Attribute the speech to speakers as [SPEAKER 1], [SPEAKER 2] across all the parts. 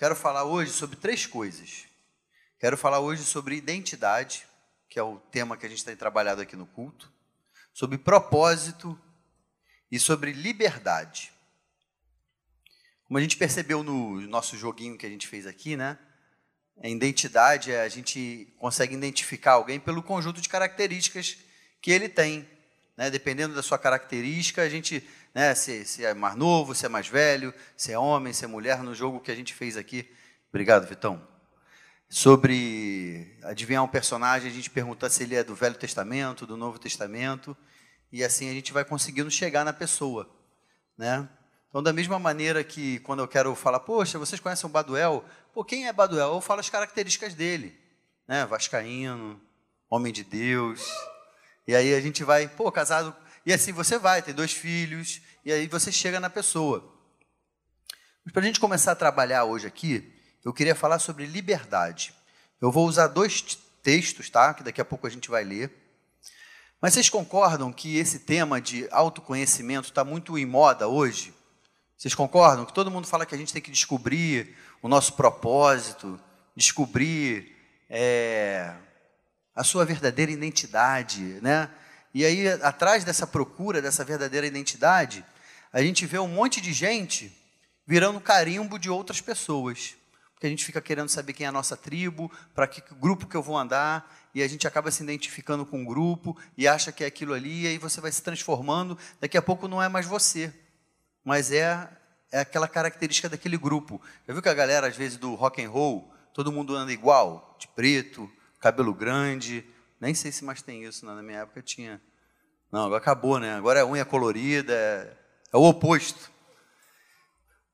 [SPEAKER 1] Quero falar hoje sobre três coisas. Quero falar hoje sobre identidade, que é o tema que a gente tem trabalhado aqui no culto, sobre propósito e sobre liberdade. Como a gente percebeu no nosso joguinho que a gente fez aqui, né? A identidade é a gente consegue identificar alguém pelo conjunto de características que ele tem. Né? Dependendo da sua característica, a gente, né, se, se é mais novo, se é mais velho, se é homem, se é mulher, no jogo que a gente fez aqui. Obrigado, Vitão. Sobre adivinhar um personagem, a gente pergunta se ele é do Velho Testamento, do Novo Testamento, e assim a gente vai conseguindo chegar na pessoa. Né? Então, da mesma maneira que quando eu quero falar, poxa, vocês conhecem o Baduel? Pô, quem é Baduel? Eu falo as características dele. Né? Vascaíno, homem de Deus. E aí a gente vai, pô, casado. E assim você vai, tem dois filhos, e aí você chega na pessoa. Mas para a gente começar a trabalhar hoje aqui, eu queria falar sobre liberdade. Eu vou usar dois textos, tá? Que daqui a pouco a gente vai ler. Mas vocês concordam que esse tema de autoconhecimento está muito em moda hoje? Vocês concordam? Que todo mundo fala que a gente tem que descobrir o nosso propósito, descobrir é, a sua verdadeira identidade, né? E aí, atrás dessa procura dessa verdadeira identidade, a gente vê um monte de gente virando carimbo de outras pessoas. Porque a gente fica querendo saber quem é a nossa tribo, para que grupo que eu vou andar, e a gente acaba se identificando com um grupo e acha que é aquilo ali, e aí você vai se transformando, daqui a pouco não é mais você mas é, é aquela característica daquele grupo. Já viu que a galera, às vezes, do rock and roll, todo mundo anda igual, de preto, cabelo grande, nem sei se mais tem isso, na minha época tinha. Não, agora acabou, né? Agora é unha colorida, é, é o oposto.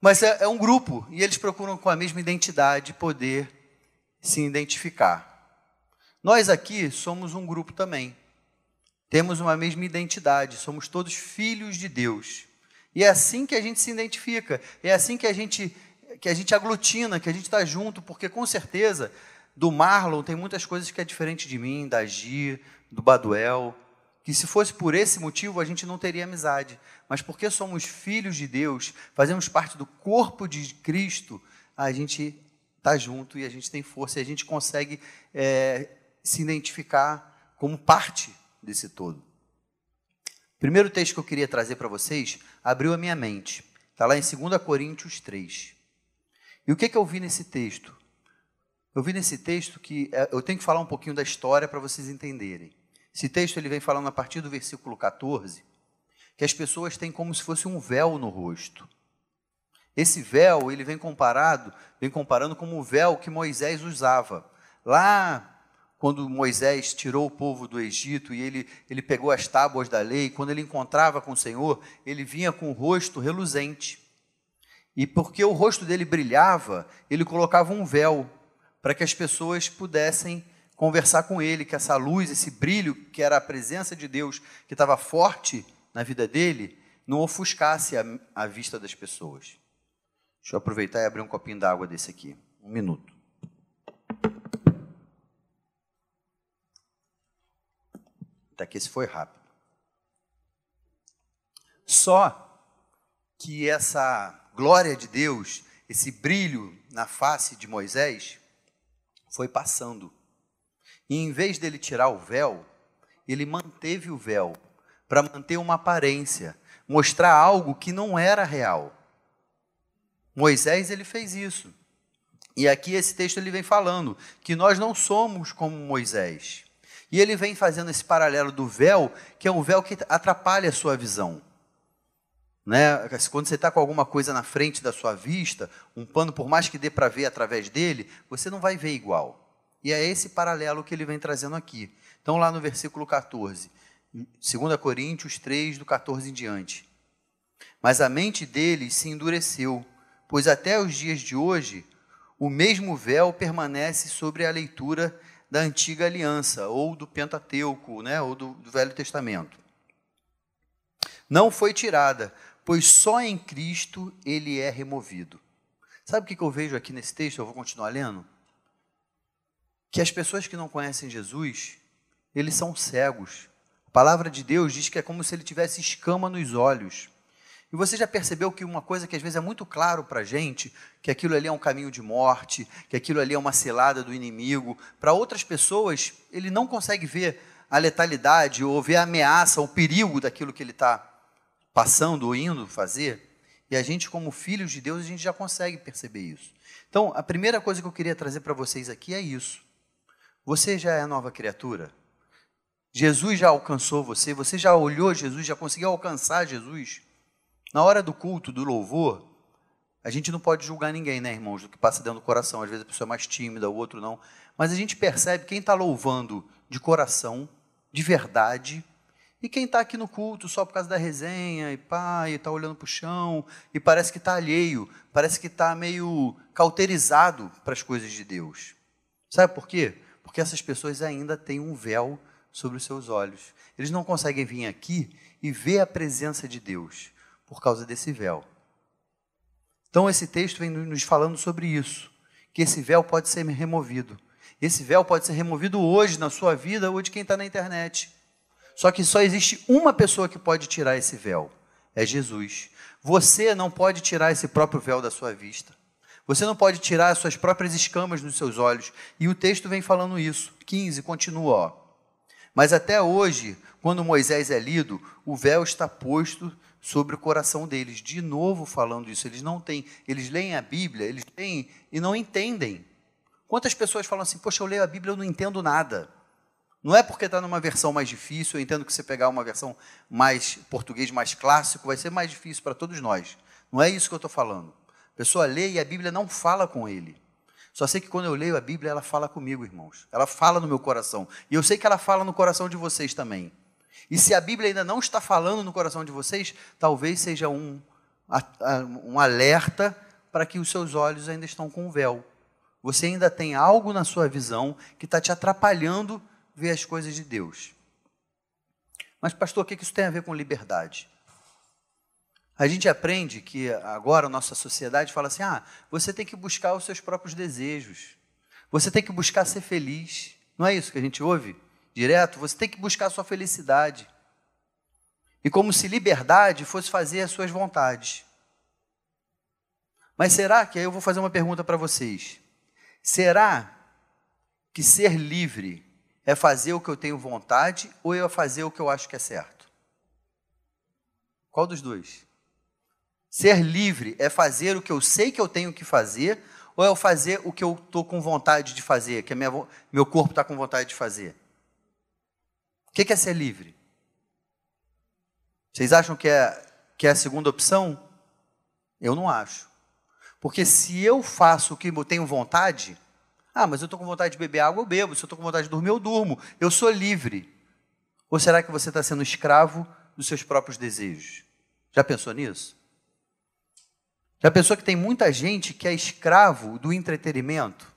[SPEAKER 1] Mas é, é um grupo, e eles procuram com a mesma identidade poder se identificar. Nós aqui somos um grupo também. Temos uma mesma identidade, somos todos filhos de Deus. E é assim que a gente se identifica, é assim que a gente, que a gente aglutina, que a gente está junto, porque com certeza do Marlon tem muitas coisas que é diferente de mim, da Gi, do Baduel, que se fosse por esse motivo a gente não teria amizade. Mas porque somos filhos de Deus, fazemos parte do corpo de Cristo, a gente está junto e a gente tem força e a gente consegue é, se identificar como parte desse todo. Primeiro texto que eu queria trazer para vocês abriu a minha mente. Está lá em 2 Coríntios 3. E o que, que eu vi nesse texto? Eu vi nesse texto que é, eu tenho que falar um pouquinho da história para vocês entenderem. Esse texto ele vem falando a partir do versículo 14 que as pessoas têm como se fosse um véu no rosto. Esse véu ele vem comparado, vem comparando como o véu que Moisés usava. Lá quando Moisés tirou o povo do Egito e ele, ele pegou as tábuas da lei, quando ele encontrava com o Senhor, ele vinha com o rosto reluzente. E porque o rosto dele brilhava, ele colocava um véu para que as pessoas pudessem conversar com ele, que essa luz, esse brilho, que era a presença de Deus, que estava forte na vida dele, não ofuscasse a, a vista das pessoas. Deixa eu aproveitar e abrir um copinho d'água desse aqui. Um minuto. Até que esse foi rápido. Só que essa glória de Deus, esse brilho na face de Moisés, foi passando. E em vez dele tirar o véu, ele manteve o véu para manter uma aparência, mostrar algo que não era real. Moisés ele fez isso. E aqui esse texto ele vem falando que nós não somos como Moisés. E ele vem fazendo esse paralelo do véu, que é um véu que atrapalha a sua visão. Né? Quando você está com alguma coisa na frente da sua vista, um pano, por mais que dê para ver através dele, você não vai ver igual. E é esse paralelo que ele vem trazendo aqui. Então, lá no versículo 14, 2 Coríntios 3, do 14 em diante. Mas a mente deles se endureceu, pois até os dias de hoje o mesmo véu permanece sobre a leitura da antiga aliança, ou do Pentateuco, né, ou do, do Velho Testamento. Não foi tirada, pois só em Cristo ele é removido. Sabe o que eu vejo aqui nesse texto? Eu vou continuar lendo. Que as pessoas que não conhecem Jesus, eles são cegos. A palavra de Deus diz que é como se ele tivesse escama nos olhos. E você já percebeu que uma coisa que às vezes é muito claro para a gente, que aquilo ali é um caminho de morte, que aquilo ali é uma cilada do inimigo, para outras pessoas, ele não consegue ver a letalidade ou ver a ameaça, o perigo daquilo que ele está passando ou indo fazer. E a gente, como filhos de Deus, a gente já consegue perceber isso. Então, a primeira coisa que eu queria trazer para vocês aqui é isso. Você já é nova criatura? Jesus já alcançou você? Você já olhou Jesus? Já conseguiu alcançar Jesus? Na hora do culto, do louvor, a gente não pode julgar ninguém, né, irmãos, do que passa dentro do coração. Às vezes a pessoa é mais tímida, o outro não. Mas a gente percebe quem está louvando de coração, de verdade, e quem está aqui no culto só por causa da resenha, e pá, e está olhando para o chão, e parece que está alheio, parece que está meio cauterizado para as coisas de Deus. Sabe por quê? Porque essas pessoas ainda têm um véu sobre os seus olhos. Eles não conseguem vir aqui e ver a presença de Deus por causa desse véu. Então, esse texto vem nos falando sobre isso, que esse véu pode ser removido. Esse véu pode ser removido hoje na sua vida ou de quem está na internet. Só que só existe uma pessoa que pode tirar esse véu: é Jesus. Você não pode tirar esse próprio véu da sua vista. Você não pode tirar as suas próprias escamas dos seus olhos. E o texto vem falando isso. 15, continua. Ó. Mas até hoje, quando Moisés é lido, o véu está posto sobre o coração deles. De novo falando isso, eles não têm, eles leem a Bíblia, eles têm e não entendem. Quantas pessoas falam assim, poxa, eu leio a Bíblia, eu não entendo nada. Não é porque está numa versão mais difícil, eu entendo que você pegar uma versão mais português, mais clássico, vai ser mais difícil para todos nós. Não é isso que eu estou falando. A pessoa lê e a Bíblia não fala com ele. Só sei que quando eu leio a Bíblia, ela fala comigo, irmãos. Ela fala no meu coração. E eu sei que ela fala no coração de vocês também. E se a Bíblia ainda não está falando no coração de vocês, talvez seja um, um alerta para que os seus olhos ainda estão com o véu. Você ainda tem algo na sua visão que está te atrapalhando ver as coisas de Deus. Mas, pastor, o que isso tem a ver com liberdade? A gente aprende que agora a nossa sociedade fala assim: ah, você tem que buscar os seus próprios desejos, você tem que buscar ser feliz. Não é isso que a gente ouve? direto, você tem que buscar a sua felicidade. E como se liberdade fosse fazer as suas vontades. Mas será que, aí eu vou fazer uma pergunta para vocês: será que ser livre é fazer o que eu tenho vontade ou é fazer o que eu acho que é certo? Qual dos dois? Ser livre é fazer o que eu sei que eu tenho que fazer ou é fazer o que eu estou com vontade de fazer, que minha, meu corpo está com vontade de fazer? O que é ser livre? Vocês acham que é, que é a segunda opção? Eu não acho. Porque se eu faço o que eu tenho vontade, ah, mas eu estou com vontade de beber água, eu bebo. Se eu estou com vontade de dormir, eu durmo. Eu sou livre. Ou será que você está sendo escravo dos seus próprios desejos? Já pensou nisso? Já pensou que tem muita gente que é escravo do entretenimento?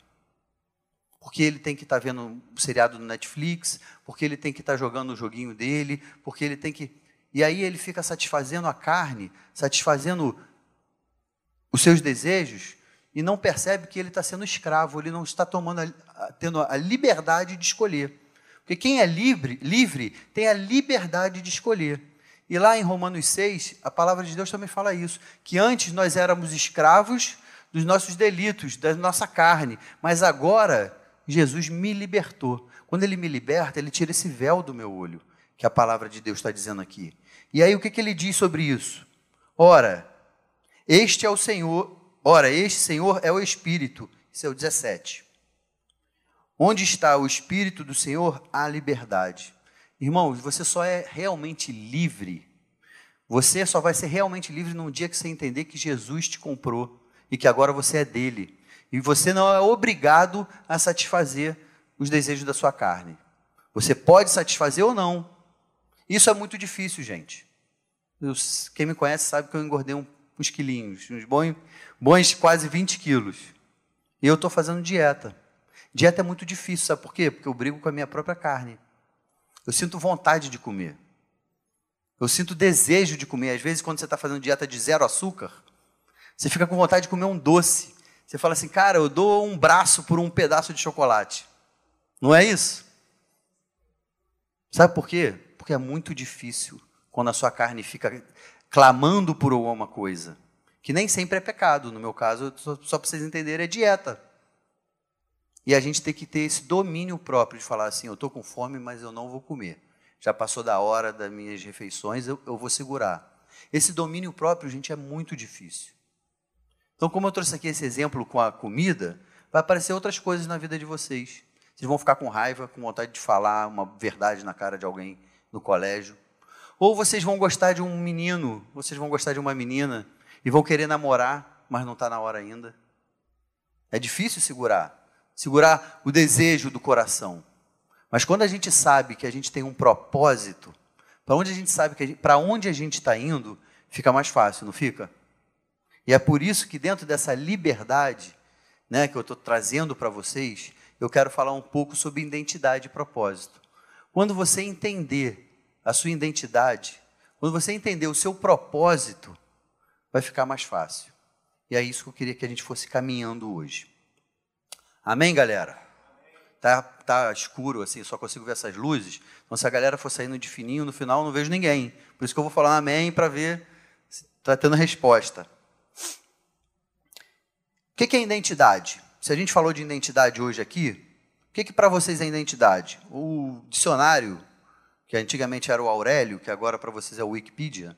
[SPEAKER 1] porque ele tem que estar tá vendo um seriado no Netflix, porque ele tem que estar tá jogando o joguinho dele, porque ele tem que. E aí ele fica satisfazendo a carne, satisfazendo os seus desejos, e não percebe que ele está sendo escravo, ele não está tomando a, tendo a liberdade de escolher. Porque quem é livre, livre tem a liberdade de escolher. E lá em Romanos 6, a palavra de Deus também fala isso, que antes nós éramos escravos dos nossos delitos, da nossa carne, mas agora Jesus me libertou. Quando ele me liberta, ele tira esse véu do meu olho, que a palavra de Deus está dizendo aqui. E aí o que, que ele diz sobre isso? Ora, este é o Senhor, ora, este Senhor é o Espírito. Isso é o 17. Onde está o Espírito do Senhor, há liberdade. Irmãos, você só é realmente livre. Você só vai ser realmente livre no dia que você entender que Jesus te comprou e que agora você é dele. E você não é obrigado a satisfazer os desejos da sua carne. Você pode satisfazer ou não. Isso é muito difícil, gente. Quem me conhece sabe que eu engordei um, uns quilinhos, uns bons, bons quase 20 quilos. E eu estou fazendo dieta. Dieta é muito difícil, sabe por quê? Porque eu brigo com a minha própria carne. Eu sinto vontade de comer. Eu sinto desejo de comer. Às vezes, quando você está fazendo dieta de zero açúcar, você fica com vontade de comer um doce. Você fala assim, cara, eu dou um braço por um pedaço de chocolate. Não é isso? Sabe por quê? Porque é muito difícil quando a sua carne fica clamando por alguma coisa, que nem sempre é pecado. No meu caso, só, só para vocês entenderem, é dieta. E a gente tem que ter esse domínio próprio de falar assim: eu estou com fome, mas eu não vou comer. Já passou da hora das minhas refeições, eu, eu vou segurar. Esse domínio próprio, gente, é muito difícil. Então, como eu trouxe aqui esse exemplo com a comida, vai aparecer outras coisas na vida de vocês. Vocês vão ficar com raiva, com vontade de falar uma verdade na cara de alguém no colégio. Ou vocês vão gostar de um menino, vocês vão gostar de uma menina e vão querer namorar, mas não está na hora ainda. É difícil segurar segurar o desejo do coração. Mas quando a gente sabe que a gente tem um propósito, para onde a gente sabe que para onde a gente está indo, fica mais fácil, não fica? E é por isso que dentro dessa liberdade, né, que eu estou trazendo para vocês, eu quero falar um pouco sobre identidade e propósito. Quando você entender a sua identidade, quando você entender o seu propósito, vai ficar mais fácil. E é isso que eu queria que a gente fosse caminhando hoje. Amém, galera? Tá, tá escuro assim, só consigo ver essas luzes. Então, se a galera for saindo de fininho, no final não vejo ninguém. Por isso que eu vou falar amém para ver se está tendo resposta. O que, que é identidade? Se a gente falou de identidade hoje aqui, o que, que para vocês é identidade? O dicionário, que antigamente era o Aurélio, que agora para vocês é o Wikipedia,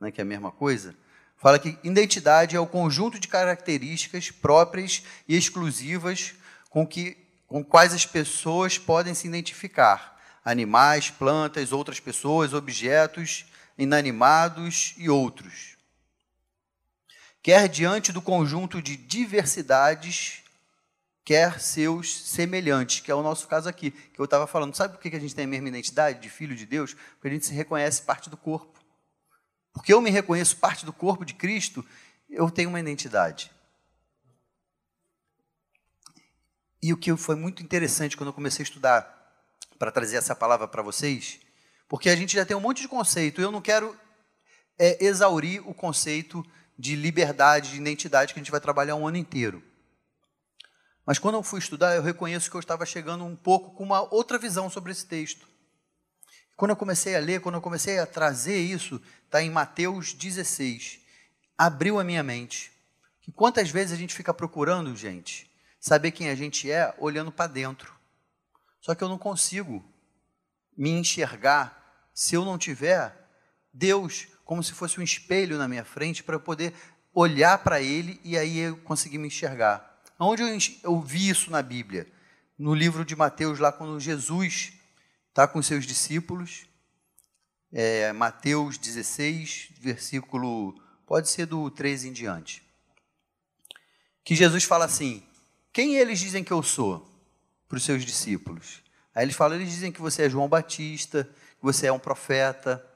[SPEAKER 1] né, que é a mesma coisa, fala que identidade é o conjunto de características próprias e exclusivas com, que, com quais as pessoas podem se identificar: animais, plantas, outras pessoas, objetos inanimados e outros. Quer diante do conjunto de diversidades, quer seus semelhantes, que é o nosso caso aqui, que eu estava falando. Sabe por que a gente tem a mesma identidade de filho de Deus? Porque a gente se reconhece parte do corpo. Porque eu me reconheço parte do corpo de Cristo, eu tenho uma identidade. E o que foi muito interessante quando eu comecei a estudar para trazer essa palavra para vocês, porque a gente já tem um monte de conceito, eu não quero é, exaurir o conceito de liberdade, de identidade que a gente vai trabalhar um ano inteiro. Mas quando eu fui estudar, eu reconheço que eu estava chegando um pouco com uma outra visão sobre esse texto. Quando eu comecei a ler, quando eu comecei a trazer isso, está em Mateus 16, abriu a minha mente. Que quantas vezes a gente fica procurando, gente, saber quem a gente é olhando para dentro. Só que eu não consigo me enxergar se eu não tiver Deus como se fosse um espelho na minha frente para eu poder olhar para Ele e aí eu conseguir me enxergar. Onde eu, eu vi isso na Bíblia? No livro de Mateus, lá quando Jesus está com seus discípulos, é, Mateus 16, versículo, pode ser do 13 em diante. Que Jesus fala assim: quem eles dizem que eu sou? Para os seus discípulos. Aí eles falam, eles dizem que você é João Batista, que você é um profeta.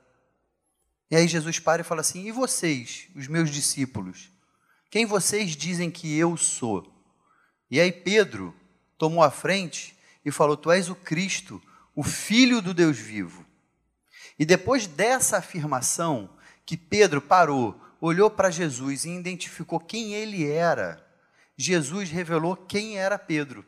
[SPEAKER 1] E aí Jesus para e fala assim: e vocês, os meus discípulos? Quem vocês dizem que eu sou? E aí Pedro tomou a frente e falou: Tu és o Cristo, o Filho do Deus vivo. E depois dessa afirmação, que Pedro parou, olhou para Jesus e identificou quem ele era, Jesus revelou quem era Pedro.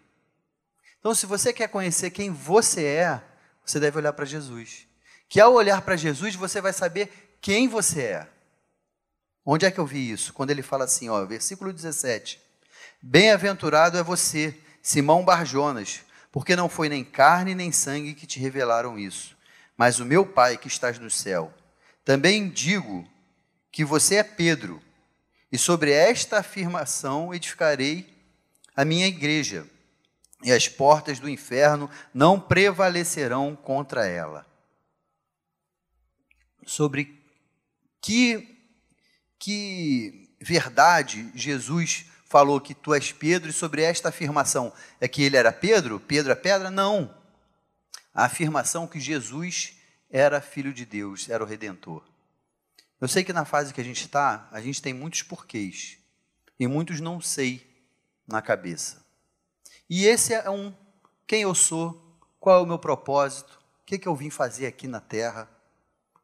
[SPEAKER 1] Então, se você quer conhecer quem você é, você deve olhar para Jesus. Que ao olhar para Jesus, você vai saber quem você é. Onde é que eu vi isso? Quando ele fala assim, ó, versículo 17: Bem-aventurado é você, Simão Barjonas, porque não foi nem carne nem sangue que te revelaram isso, mas o meu Pai que estás no céu. Também digo que você é Pedro, e sobre esta afirmação edificarei a minha igreja, e as portas do inferno não prevalecerão contra ela. Sobre que, que verdade Jesus falou que tu és Pedro, e sobre esta afirmação é que ele era Pedro? Pedro é pedra? Não. A afirmação que Jesus era filho de Deus, era o redentor. Eu sei que na fase que a gente está, a gente tem muitos porquês e muitos não sei na cabeça. E esse é um: quem eu sou, qual é o meu propósito, o que, que eu vim fazer aqui na Terra.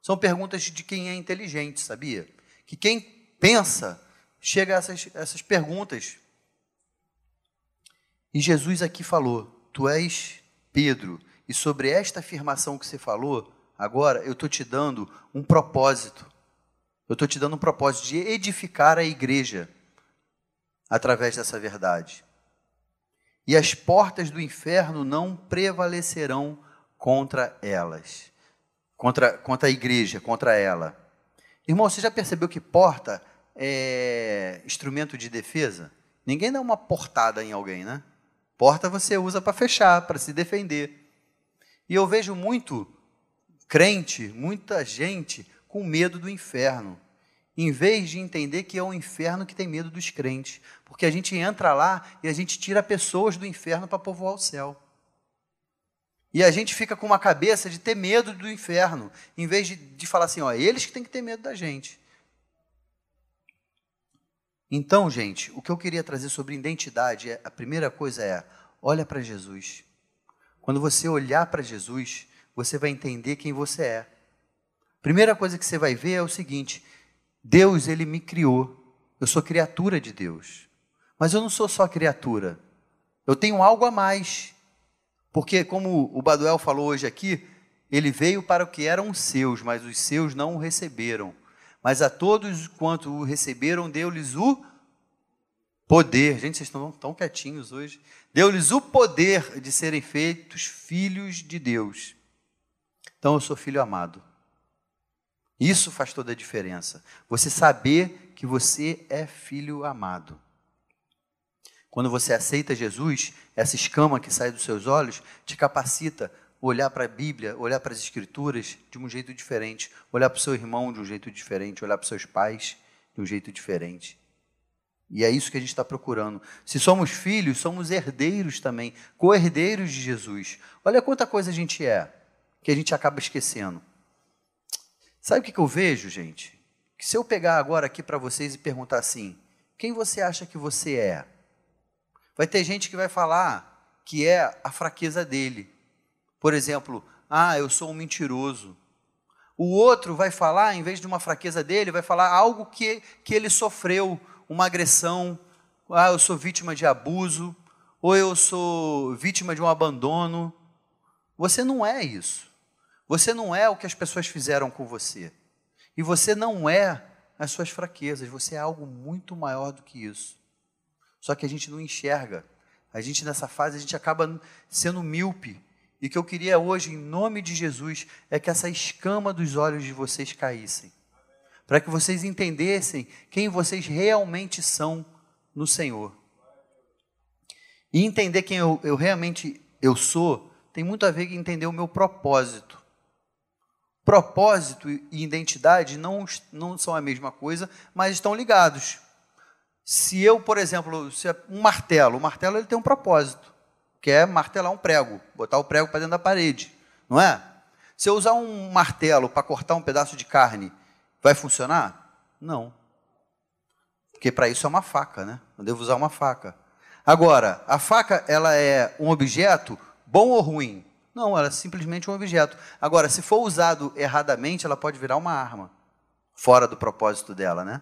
[SPEAKER 1] São perguntas de quem é inteligente, sabia? Que quem pensa chega essas, essas perguntas. E Jesus aqui falou: Tu és Pedro, e sobre esta afirmação que você falou, agora eu estou te dando um propósito. Eu estou te dando um propósito de edificar a igreja através dessa verdade. E as portas do inferno não prevalecerão contra elas, contra, contra a igreja, contra ela. Irmão, você já percebeu que porta é instrumento de defesa? Ninguém dá uma portada em alguém, né? Porta você usa para fechar, para se defender. E eu vejo muito crente, muita gente com medo do inferno, em vez de entender que é o inferno que tem medo dos crentes, porque a gente entra lá e a gente tira pessoas do inferno para povoar o céu. E a gente fica com uma cabeça de ter medo do inferno, em vez de, de falar assim, ó, eles que têm que ter medo da gente. Então, gente, o que eu queria trazer sobre identidade, é, a primeira coisa é, olha para Jesus. Quando você olhar para Jesus, você vai entender quem você é. Primeira coisa que você vai ver é o seguinte: Deus, ele me criou. Eu sou criatura de Deus. Mas eu não sou só criatura. Eu tenho algo a mais. Porque, como o Baduel falou hoje aqui, ele veio para o que eram seus, mas os seus não o receberam. Mas a todos quanto o receberam, deu-lhes o poder. Gente, vocês estão tão quietinhos hoje. Deu-lhes o poder de serem feitos filhos de Deus. Então eu sou filho amado. Isso faz toda a diferença. Você saber que você é filho amado. Quando você aceita Jesus, essa escama que sai dos seus olhos te capacita olhar para a Bíblia, olhar para as Escrituras de um jeito diferente, olhar para o seu irmão de um jeito diferente, olhar para os seus pais de um jeito diferente. E é isso que a gente está procurando. Se somos filhos, somos herdeiros também, co-herdeiros de Jesus. Olha quanta coisa a gente é, que a gente acaba esquecendo. Sabe o que, eu vejo, gente? Que se eu pegar agora aqui para vocês e perguntar assim: quem você acha que você é? Vai ter gente que vai falar que é a fraqueza dele. Por exemplo, ah, eu sou um mentiroso. O outro vai falar, em vez de uma fraqueza dele, vai falar algo que, que ele sofreu, uma agressão. Ah, eu sou vítima de abuso. Ou eu sou vítima de um abandono. Você não é isso. Você não é o que as pessoas fizeram com você. E você não é as suas fraquezas. Você é algo muito maior do que isso. Só que a gente não enxerga. A gente nessa fase a gente acaba sendo míope. E que eu queria hoje, em nome de Jesus, é que essa escama dos olhos de vocês caíssem. Para que vocês entendessem quem vocês realmente são no Senhor. E entender quem eu, eu realmente eu sou, tem muito a ver com entender o meu propósito. Propósito e identidade não, não são a mesma coisa, mas estão ligados. Se eu, por exemplo, se é um martelo, o martelo ele tem um propósito, que é martelar um prego, botar o prego para dentro da parede, não é? Se eu usar um martelo para cortar um pedaço de carne, vai funcionar? Não. Porque para isso é uma faca, né? Eu devo usar uma faca. Agora, a faca, ela é um objeto bom ou ruim? Não, ela é simplesmente um objeto. Agora, se for usado erradamente, ela pode virar uma arma, fora do propósito dela, né?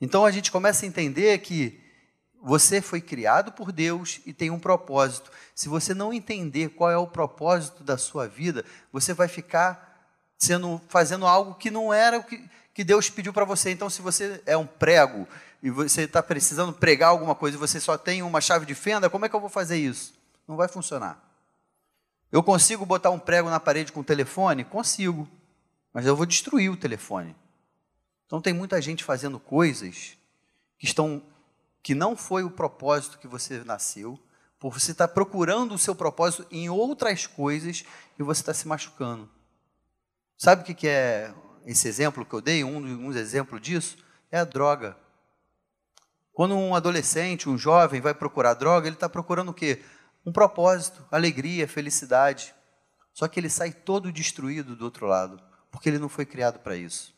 [SPEAKER 1] Então a gente começa a entender que você foi criado por Deus e tem um propósito. Se você não entender qual é o propósito da sua vida, você vai ficar sendo fazendo algo que não era o que, que Deus pediu para você. Então, se você é um prego e você está precisando pregar alguma coisa e você só tem uma chave de fenda, como é que eu vou fazer isso? Não vai funcionar. Eu consigo botar um prego na parede com o telefone? Consigo, mas eu vou destruir o telefone. Então tem muita gente fazendo coisas que estão que não foi o propósito que você nasceu, por você estar tá procurando o seu propósito em outras coisas e você está se machucando. Sabe o que é esse exemplo que eu dei? Um, um exemplo disso é a droga. Quando um adolescente, um jovem vai procurar droga, ele está procurando o quê? Um propósito, alegria, felicidade. Só que ele sai todo destruído do outro lado, porque ele não foi criado para isso.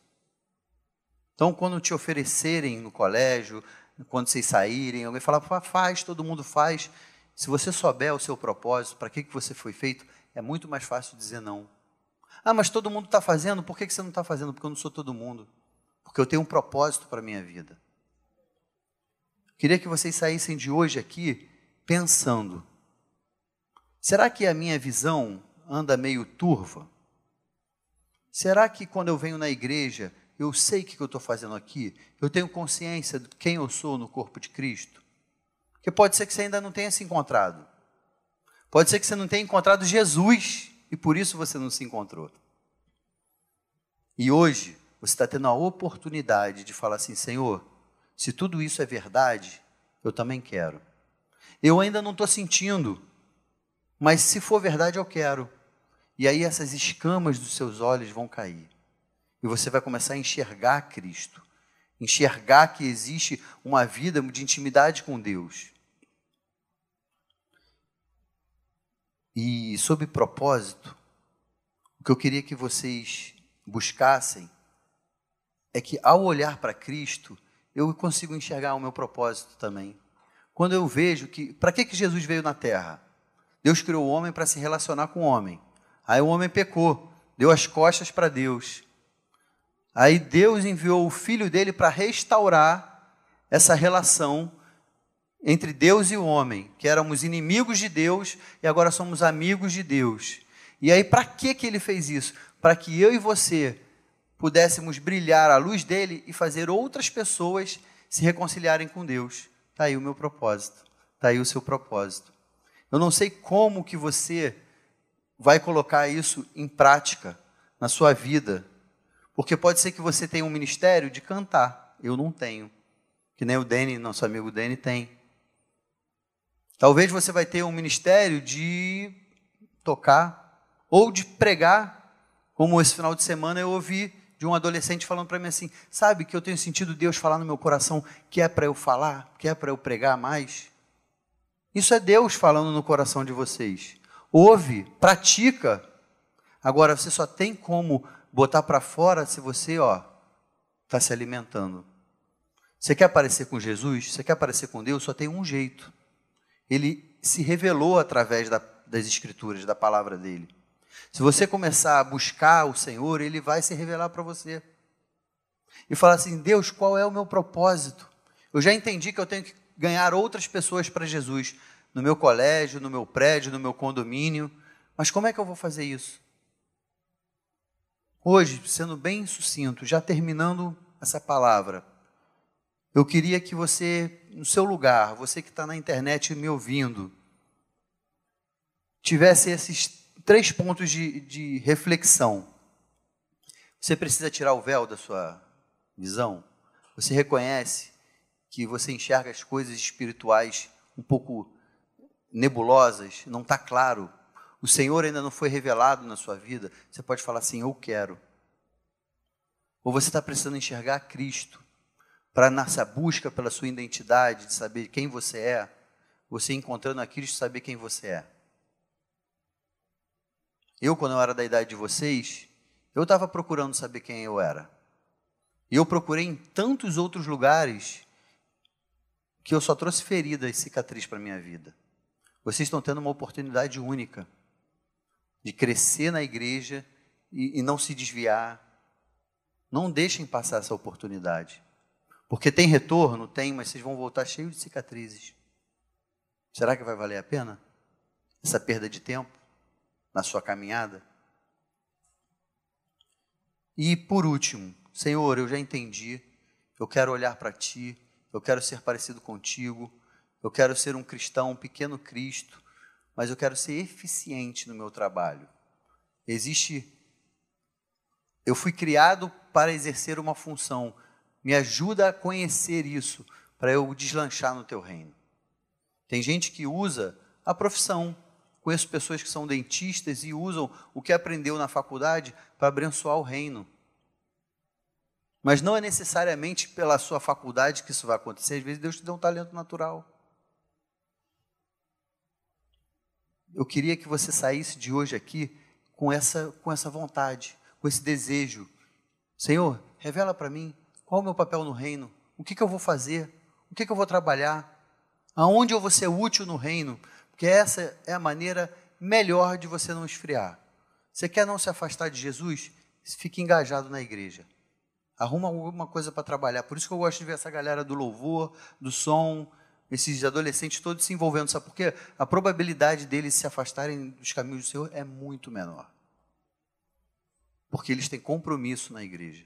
[SPEAKER 1] Então, quando te oferecerem no colégio, quando vocês saírem, alguém falar, faz, todo mundo faz. Se você souber o seu propósito, para que, que você foi feito, é muito mais fácil dizer não. Ah, mas todo mundo está fazendo, por que, que você não está fazendo? Porque eu não sou todo mundo. Porque eu tenho um propósito para a minha vida. Queria que vocês saíssem de hoje aqui pensando: será que a minha visão anda meio turva? Será que quando eu venho na igreja eu sei o que eu estou fazendo aqui, eu tenho consciência de quem eu sou no corpo de Cristo. Porque pode ser que você ainda não tenha se encontrado. Pode ser que você não tenha encontrado Jesus e por isso você não se encontrou. E hoje você está tendo a oportunidade de falar assim: Senhor, se tudo isso é verdade, eu também quero. Eu ainda não estou sentindo, mas se for verdade, eu quero. E aí essas escamas dos seus olhos vão cair. E você vai começar a enxergar Cristo. Enxergar que existe uma vida de intimidade com Deus. E sob propósito, o que eu queria que vocês buscassem é que ao olhar para Cristo, eu consigo enxergar o meu propósito também. Quando eu vejo que, para que, que Jesus veio na terra? Deus criou o homem para se relacionar com o homem. Aí o homem pecou, deu as costas para Deus. Aí Deus enviou o filho dele para restaurar essa relação entre Deus e o homem, que éramos inimigos de Deus e agora somos amigos de Deus. E aí, para que, que ele fez isso? Para que eu e você pudéssemos brilhar a luz dele e fazer outras pessoas se reconciliarem com Deus. Está aí o meu propósito, está aí o seu propósito. Eu não sei como que você vai colocar isso em prática na sua vida, porque pode ser que você tenha um ministério de cantar, eu não tenho, que nem o Dani, nosso amigo Dani, tem. Talvez você vai ter um ministério de tocar ou de pregar, como esse final de semana eu ouvi de um adolescente falando para mim assim: sabe que eu tenho sentido Deus falar no meu coração que é para eu falar, que é para eu pregar mais? Isso é Deus falando no coração de vocês. Ouve, pratica. Agora você só tem como botar para fora se você, ó, está se alimentando. Você quer aparecer com Jesus? Você quer aparecer com Deus? Só tem um jeito ele se revelou através da, das Escrituras, da palavra dele. Se você começar a buscar o Senhor, ele vai se revelar para você. E falar assim: Deus, qual é o meu propósito? Eu já entendi que eu tenho que ganhar outras pessoas para Jesus, no meu colégio, no meu prédio, no meu condomínio, mas como é que eu vou fazer isso? Hoje, sendo bem sucinto, já terminando essa palavra, eu queria que você, no seu lugar, você que está na internet me ouvindo, tivesse esses três pontos de, de reflexão. Você precisa tirar o véu da sua visão? Você reconhece que você enxerga as coisas espirituais um pouco nebulosas, não está claro. O Senhor ainda não foi revelado na sua vida. Você pode falar assim: Eu quero. Ou você está precisando enxergar Cristo para nessa busca pela sua identidade, de saber quem você é, você encontrando a Cristo, saber quem você é. Eu, quando eu era da idade de vocês, eu estava procurando saber quem eu era. E eu procurei em tantos outros lugares que eu só trouxe feridas e cicatriz para a minha vida. Vocês estão tendo uma oportunidade única de crescer na igreja e, e não se desviar. Não deixem passar essa oportunidade. Porque tem retorno? Tem, mas vocês vão voltar cheios de cicatrizes. Será que vai valer a pena? Essa perda de tempo na sua caminhada? E por último, Senhor, eu já entendi, eu quero olhar para Ti, eu quero ser parecido contigo, eu quero ser um cristão, um pequeno Cristo, mas eu quero ser eficiente no meu trabalho. Existe. Eu fui criado para exercer uma função, me ajuda a conhecer isso para eu deslanchar no teu reino. Tem gente que usa a profissão. Conheço pessoas que são dentistas e usam o que aprendeu na faculdade para abençoar o reino. Mas não é necessariamente pela sua faculdade que isso vai acontecer. Às vezes Deus te deu um talento natural. Eu queria que você saísse de hoje aqui com essa, com essa vontade, com esse desejo. Senhor, revela para mim qual é o meu papel no reino? O que, que eu vou fazer? O que, que eu vou trabalhar? Aonde eu vou ser útil no reino? Porque essa é a maneira melhor de você não esfriar. Você quer não se afastar de Jesus? Fique engajado na igreja. Arruma alguma coisa para trabalhar. Por isso que eu gosto de ver essa galera do louvor, do som, esses adolescentes todos se envolvendo. Sabe por quê? A probabilidade deles se afastarem dos caminhos do Senhor é muito menor. Porque eles têm compromisso na igreja.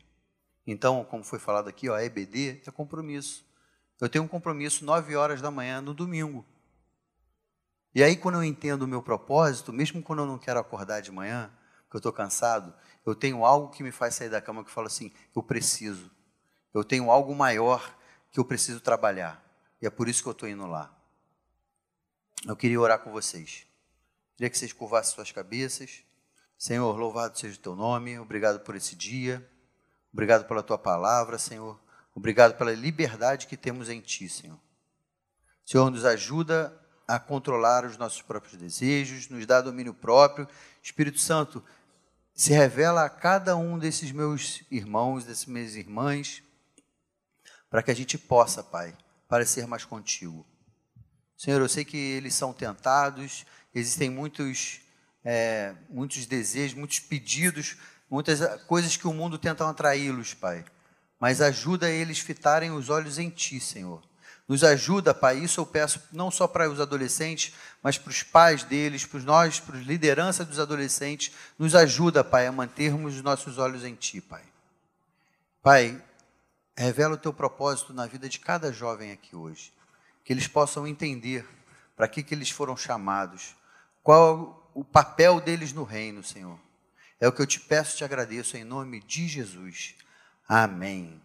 [SPEAKER 1] Então, como foi falado aqui, ó, EBD é compromisso. Eu tenho um compromisso 9 horas da manhã no domingo. E aí, quando eu entendo o meu propósito, mesmo quando eu não quero acordar de manhã, porque eu estou cansado, eu tenho algo que me faz sair da cama que fala assim: eu preciso. Eu tenho algo maior que eu preciso trabalhar. E é por isso que eu estou indo lá. Eu queria orar com vocês. Queria que vocês curvassem suas cabeças. Senhor, louvado seja o teu nome. Obrigado por esse dia. Obrigado pela tua palavra, Senhor. Obrigado pela liberdade que temos em ti, Senhor. Senhor, nos ajuda a controlar os nossos próprios desejos, nos dá domínio próprio. Espírito Santo, se revela a cada um desses meus irmãos, dessas minhas irmãs, para que a gente possa, Pai, parecer mais contigo. Senhor, eu sei que eles são tentados, existem muitos, é, muitos desejos, muitos pedidos, muitas coisas que o mundo tenta atraí-los, Pai. Mas ajuda eles fitarem os olhos em Ti, Senhor. Nos ajuda, Pai, isso eu peço não só para os adolescentes, mas para os pais deles, para nós, para a liderança dos adolescentes. Nos ajuda, Pai, a mantermos os nossos olhos em Ti, Pai. Pai, revela o Teu propósito na vida de cada jovem aqui hoje. Que eles possam entender para que, que eles foram chamados, qual o papel deles no reino, Senhor. É o que eu te peço e te agradeço em nome de Jesus. Amém.